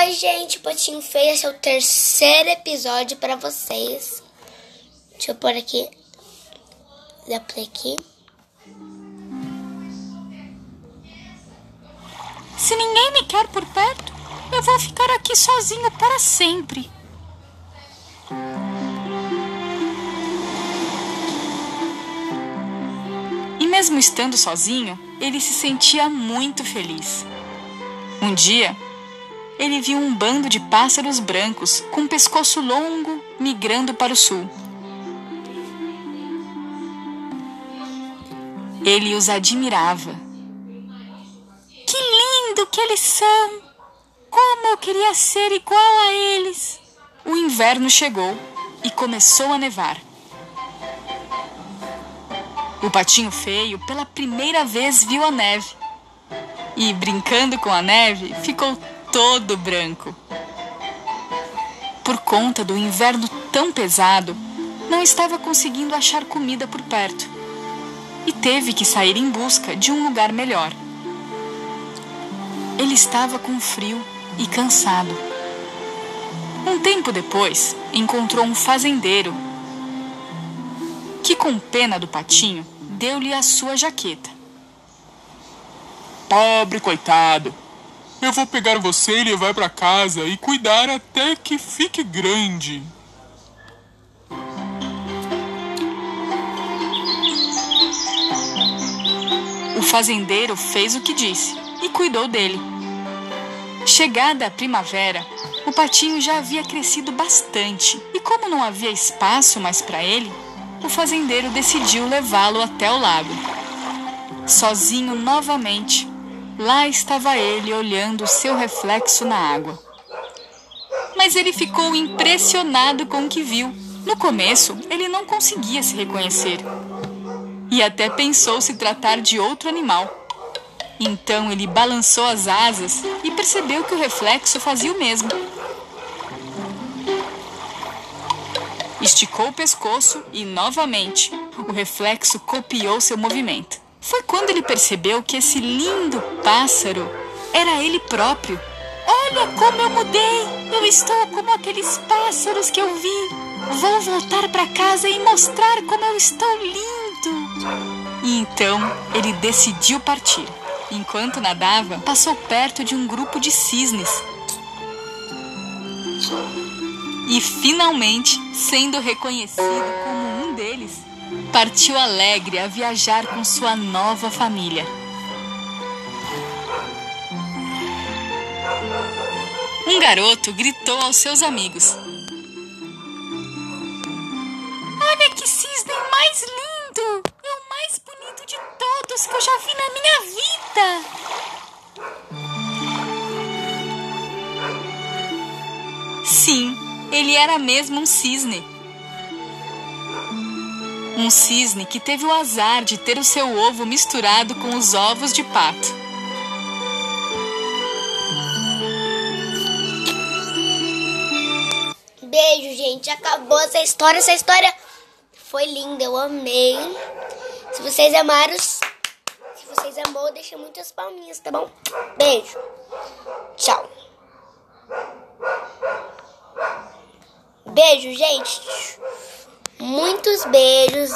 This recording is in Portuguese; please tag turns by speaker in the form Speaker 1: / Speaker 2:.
Speaker 1: Oi, gente, Potinho Feio, esse é o terceiro episódio para vocês. Deixa eu pôr aqui. Dá play aqui.
Speaker 2: Se ninguém me quer por perto, eu vou ficar aqui sozinho para sempre. E mesmo estando sozinho, ele se sentia muito feliz. Um dia, ele viu um bando de pássaros brancos com pescoço longo migrando para o sul. Ele os admirava. Que lindo que eles são! Como eu queria ser igual a eles! O inverno chegou e começou a nevar. O patinho feio pela primeira vez viu a neve. E, brincando com a neve, ficou todo branco. Por conta do inverno tão pesado, não estava conseguindo achar comida por perto e teve que sair em busca de um lugar melhor. Ele estava com frio e cansado. Um tempo depois, encontrou um fazendeiro que, com pena do patinho, deu-lhe a sua jaqueta.
Speaker 3: Pobre coitado, eu vou pegar você e levar para casa e cuidar até que fique grande.
Speaker 2: O fazendeiro fez o que disse e cuidou dele. Chegada a primavera, o patinho já havia crescido bastante e, como não havia espaço mais para ele, o fazendeiro decidiu levá-lo até o lago. Sozinho novamente, lá estava ele olhando seu reflexo na água. Mas ele ficou impressionado com o que viu. No começo, ele não conseguia se reconhecer e até pensou se tratar de outro animal. Então ele balançou as asas e percebeu que o reflexo fazia o mesmo. Esticou o pescoço e, novamente, o reflexo copiou seu movimento. Foi quando ele percebeu que esse lindo pássaro era ele próprio. Olha como eu mudei! Eu estou como aqueles pássaros que eu vi. Vou voltar para casa e mostrar como eu estou lindo. E então ele decidiu partir. Enquanto nadava, passou perto de um grupo de cisnes. E finalmente, sendo reconhecido como um deles, partiu alegre a viajar com sua nova família. Um garoto gritou aos seus amigos: Olha que cisne mais lindo! É o mais bonito de todos que eu já vi na minha vida! Sim, ele era mesmo um cisne. Um cisne que teve o azar de ter o seu ovo misturado com os ovos de pato.
Speaker 1: Beijo, gente. Acabou essa história. Essa história foi linda. Eu amei. Se vocês amaram, se vocês amou, deixa muitas palminhas, tá bom? Beijo. Tchau. Beijo, gente. Muitos beijos.